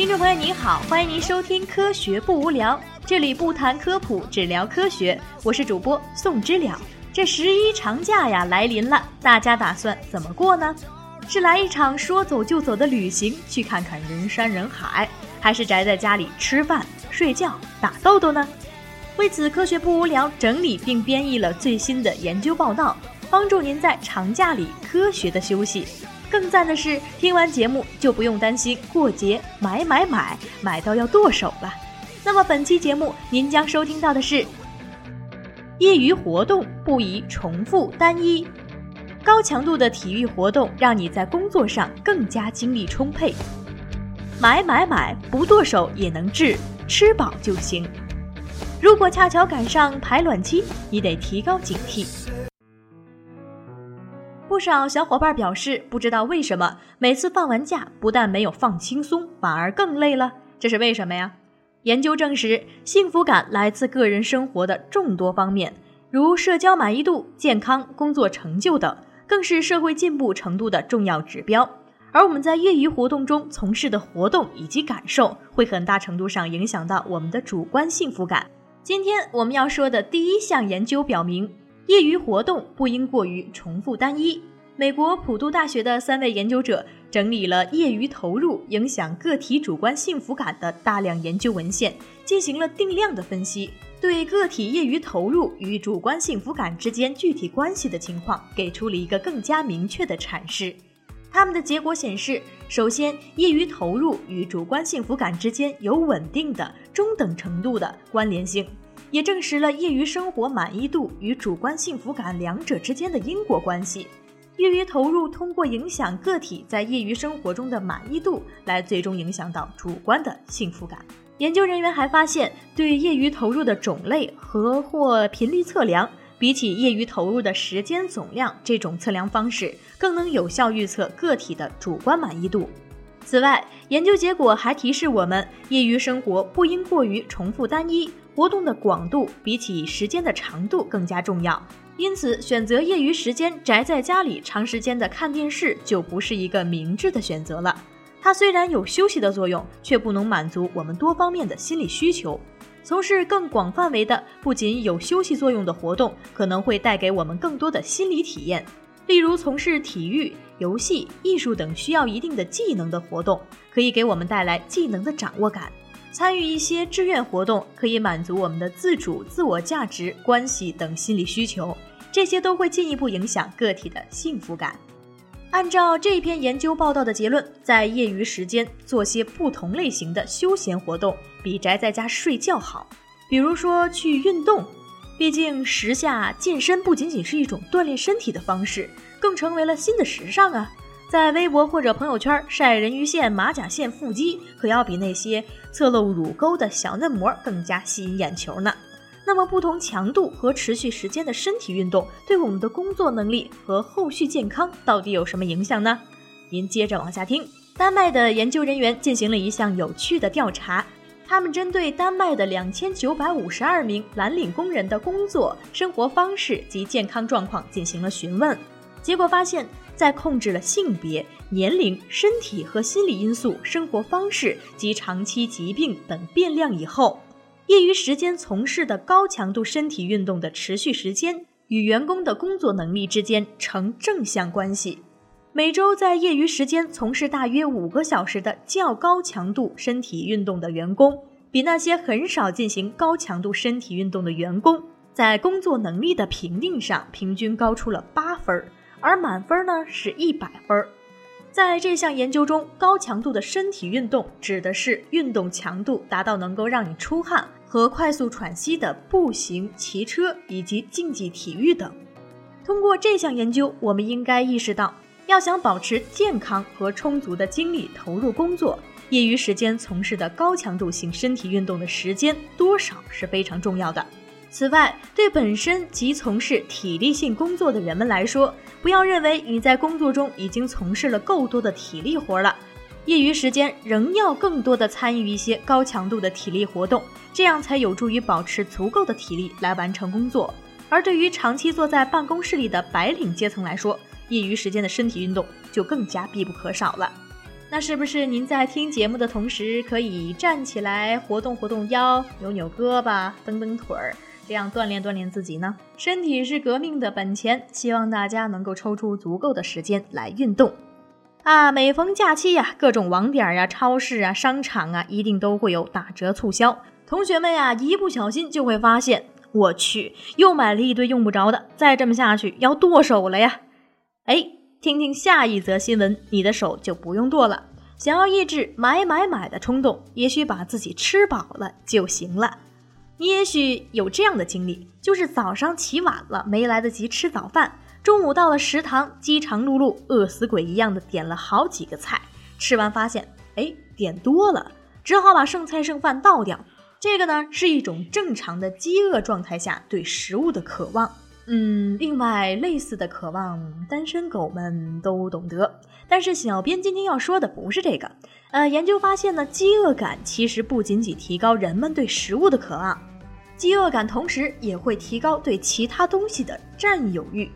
听众朋友您好，欢迎您收听《科学不无聊》，这里不谈科普，只聊科学。我是主播宋知了。这十一长假呀来临了，大家打算怎么过呢？是来一场说走就走的旅行，去看看人山人海，还是宅在家里吃饭、睡觉、打豆豆呢？为此，科学不无聊整理并编译了最新的研究报道，帮助您在长假里科学的休息。更赞的是，听完节目就不用担心过节买买买买到要剁手了。那么本期节目您将收听到的是：业余活动不宜重复单一，高强度的体育活动让你在工作上更加精力充沛。买买买不剁手也能治，吃饱就行。如果恰巧赶上排卵期，你得提高警惕。不少小伙伴表示，不知道为什么每次放完假，不但没有放轻松，反而更累了。这是为什么呀？研究证实，幸福感来自个人生活的众多方面，如社交满意度、健康、工作成就等，更是社会进步程度的重要指标。而我们在业余活动中从事的活动以及感受，会很大程度上影响到我们的主观幸福感。今天我们要说的第一项研究表明。业余活动不应过于重复单一。美国普渡大学的三位研究者整理了业余投入影响个体主观幸福感的大量研究文献，进行了定量的分析，对个体业余投入与主观幸福感之间具体关系的情况给出了一个更加明确的阐释。他们的结果显示，首先，业余投入与主观幸福感之间有稳定的中等程度的关联性。也证实了业余生活满意度与主观幸福感两者之间的因果关系。业余投入通过影响个体在业余生活中的满意度，来最终影响到主观的幸福感。研究人员还发现，对业余投入的种类和或频率测量，比起业余投入的时间总量，这种测量方式更能有效预测个体的主观满意度。此外，研究结果还提示我们，业余生活不应过于重复单一。活动的广度比起时间的长度更加重要，因此选择业余时间宅在家里长时间的看电视就不是一个明智的选择了。它虽然有休息的作用，却不能满足我们多方面的心理需求。从事更广范围的、不仅有休息作用的活动，可能会带给我们更多的心理体验。例如，从事体育、游戏、艺术等需要一定的技能的活动，可以给我们带来技能的掌握感。参与一些志愿活动，可以满足我们的自主、自我价值、关系等心理需求，这些都会进一步影响个体的幸福感。按照这篇研究报道的结论，在业余时间做些不同类型的休闲活动，比宅在家睡觉好。比如说去运动，毕竟时下健身不仅仅是一种锻炼身体的方式，更成为了新的时尚啊。在微博或者朋友圈晒人鱼线、马甲线、腹肌，可要比那些侧露乳沟的小嫩模更加吸引眼球呢。那么，不同强度和持续时间的身体运动对我们的工作能力和后续健康到底有什么影响呢？您接着往下听。丹麦的研究人员进行了一项有趣的调查，他们针对丹麦的两千九百五十二名蓝领工人的工作、生活方式及健康状况进行了询问，结果发现。在控制了性别、年龄、身体和心理因素、生活方式及长期疾病等变量以后，业余时间从事的高强度身体运动的持续时间与员工的工作能力之间呈正向关系。每周在业余时间从事大约五个小时的较高强度身体运动的员工，比那些很少进行高强度身体运动的员工，在工作能力的评定上平均高出了八分。而满分呢是一百分。在这项研究中，高强度的身体运动指的是运动强度达到能够让你出汗和快速喘息的步行、骑车以及竞技体育等。通过这项研究，我们应该意识到，要想保持健康和充足的精力投入工作，业余时间从事的高强度性身体运动的时间多少是非常重要的。此外，对本身即从事体力性工作的人们来说，不要认为你在工作中已经从事了够多的体力活了，业余时间仍要更多的参与一些高强度的体力活动，这样才有助于保持足够的体力来完成工作。而对于长期坐在办公室里的白领阶层来说，业余时间的身体运动就更加必不可少了。那是不是您在听节目的同时，可以站起来活动活动腰、扭扭胳膊、蹬蹬腿儿，这样锻炼锻炼自己呢？身体是革命的本钱，希望大家能够抽出足够的时间来运动。啊，每逢假期呀，各种网点呀、超市啊、商场啊，一定都会有打折促销。同学们呀，一不小心就会发现，我去，又买了一堆用不着的，再这么下去要剁手了呀！哎。听听下一则新闻，你的手就不用剁了。想要抑制买买买的冲动，也许把自己吃饱了就行了。你也许有这样的经历，就是早上起晚了，没来得及吃早饭，中午到了食堂，饥肠辘辘，饿死鬼一样的点了好几个菜，吃完发现，哎，点多了，只好把剩菜剩饭倒掉。这个呢，是一种正常的饥饿状态下对食物的渴望。嗯，另外类似的渴望，单身狗们都懂得。但是小编今天要说的不是这个。呃，研究发现呢，饥饿感其实不仅仅提高人们对食物的渴望，饥饿感同时也会提高对其他东西的占有欲。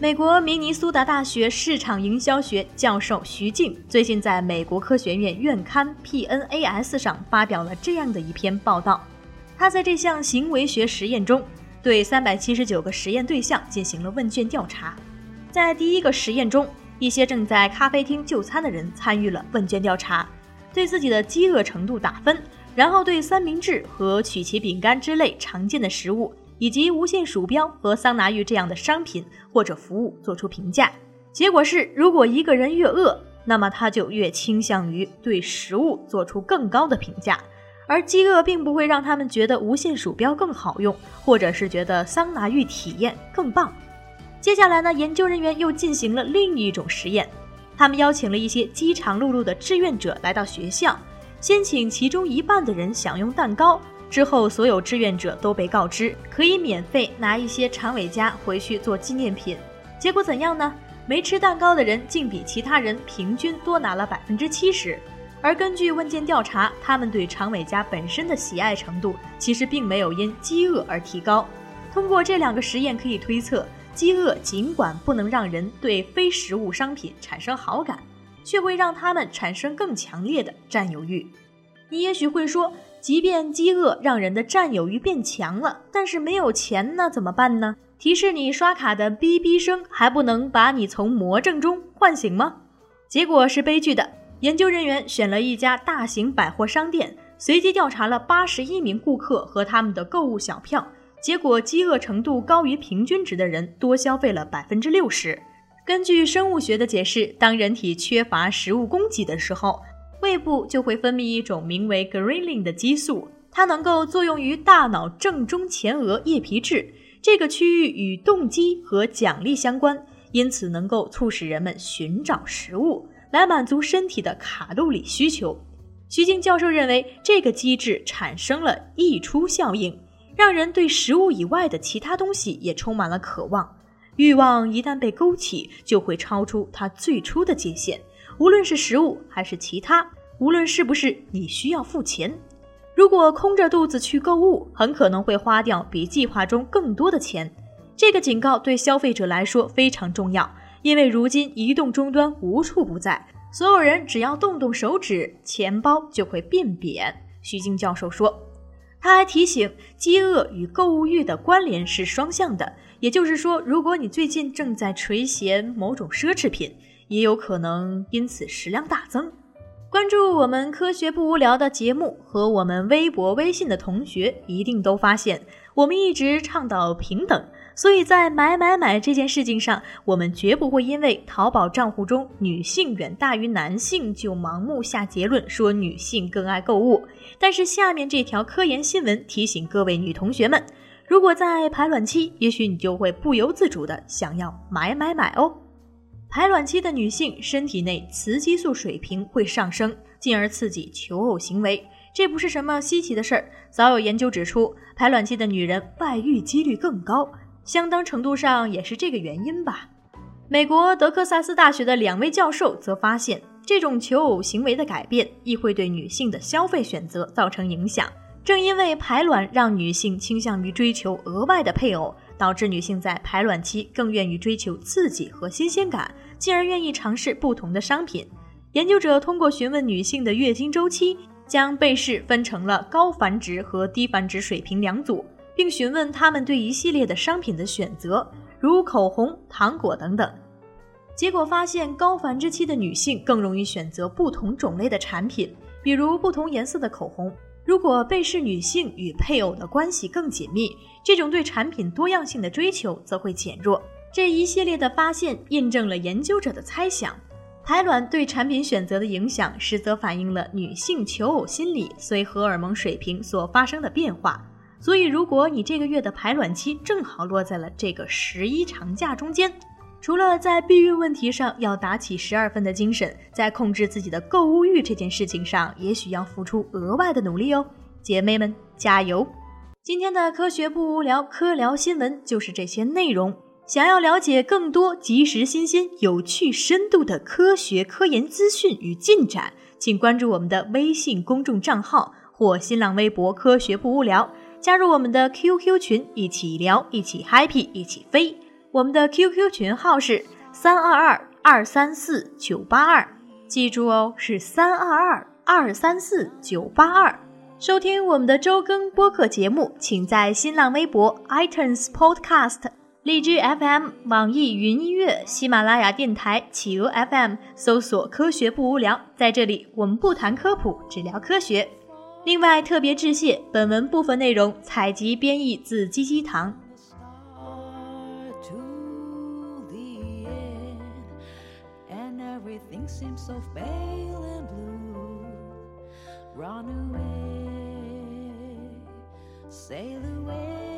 美国明尼苏达大学市场营销学教授徐静最近在美国科学院院刊 PNAS 上发表了这样的一篇报道。他在这项行为学实验中。对三百七十九个实验对象进行了问卷调查，在第一个实验中，一些正在咖啡厅就餐的人参与了问卷调查，对自己的饥饿程度打分，然后对三明治和曲奇饼干之类常见的食物，以及无线鼠标和桑拿浴这样的商品或者服务做出评价。结果是，如果一个人越饿，那么他就越倾向于对食物做出更高的评价。而饥饿并不会让他们觉得无线鼠标更好用，或者是觉得桑拿浴体验更棒。接下来呢，研究人员又进行了另一种实验，他们邀请了一些饥肠辘辘的志愿者来到学校，先请其中一半的人享用蛋糕，之后所有志愿者都被告知可以免费拿一些长尾夹回去做纪念品。结果怎样呢？没吃蛋糕的人竟比其他人平均多拿了百分之七十。而根据问卷调查，他们对长尾夹本身的喜爱程度其实并没有因饥饿而提高。通过这两个实验可以推测，饥饿尽管不能让人对非食物商品产生好感，却会让他们产生更强烈的占有欲。你也许会说，即便饥饿让人的占有欲变强了，但是没有钱那怎么办呢？提示你刷卡的哔哔声还不能把你从魔怔中唤醒吗？结果是悲剧的。研究人员选了一家大型百货商店，随机调查了八十一名顾客和他们的购物小票。结果，饥饿程度高于平均值的人多消费了百分之六十。根据生物学的解释，当人体缺乏食物供给的时候，胃部就会分泌一种名为 ghrelin 的激素，它能够作用于大脑正中前额叶皮质这个区域，与动机和奖励相关，因此能够促使人们寻找食物。来满足身体的卡路里需求。徐静教授认为，这个机制产生了溢出效应，让人对食物以外的其他东西也充满了渴望。欲望一旦被勾起，就会超出它最初的界限，无论是食物还是其他，无论是不是你需要付钱。如果空着肚子去购物，很可能会花掉比计划中更多的钱。这个警告对消费者来说非常重要。因为如今移动终端无处不在，所有人只要动动手指，钱包就会变扁。徐静教授说，他还提醒，饥饿与购物欲的关联是双向的，也就是说，如果你最近正在垂涎某种奢侈品，也有可能因此食量大增。关注我们科学不无聊的节目和我们微博、微信的同学，一定都发现，我们一直倡导平等。所以在买买买这件事情上，我们绝不会因为淘宝账户中女性远大于男性就盲目下结论说女性更爱购物。但是下面这条科研新闻提醒各位女同学们，如果在排卵期，也许你就会不由自主的想要买买买哦。排卵期的女性身体内雌激素水平会上升，进而刺激求偶行为，这不是什么稀奇的事儿。早有研究指出，排卵期的女人外遇几率更高。相当程度上也是这个原因吧。美国德克萨斯大学的两位教授则发现，这种求偶行为的改变亦会对女性的消费选择造成影响。正因为排卵让女性倾向于追求额外的配偶，导致女性在排卵期更愿意追求刺激和新鲜感，进而愿意尝试不同的商品。研究者通过询问女性的月经周期，将被试分成了高繁殖和低繁殖水平两组，并询问她们对一系列的商品的选择，如口红、糖果等等。结果发现，高繁殖期的女性更容易选择不同种类的产品，比如不同颜色的口红。如果被试女性与配偶的关系更紧密，这种对产品多样性的追求则会减弱。这一系列的发现印证了研究者的猜想。排卵对产品选择的影响，实则反映了女性求偶心理随荷尔蒙水平所发生的变化。所以，如果你这个月的排卵期正好落在了这个十一长假中间，除了在避孕问题上要打起十二分的精神，在控制自己的购物欲这件事情上，也许要付出额外的努力哦，姐妹们加油！今天的科学不无聊，科聊新闻就是这些内容。想要了解更多及时、新鲜、有趣、深度的科学科研资讯与进展，请关注我们的微信公众账号或新浪微博“科学不无聊”，加入我们的 QQ 群，一起聊，一起 happy，一起飞。我们的 QQ 群号是三二二二三四九八二，记住哦，是三二二二三四九八二。收听我们的周更播客节目，请在新浪微博 iTunes Podcast。荔枝 FM、网易云音乐、喜马拉雅电台、企鹅 FM 搜索“科学不无聊”，在这里我们不谈科普，只聊科学。另外，特别致谢，本文部分内容采集编译自鸡鸡堂。everything seems so pale and blue. Run away, sail away.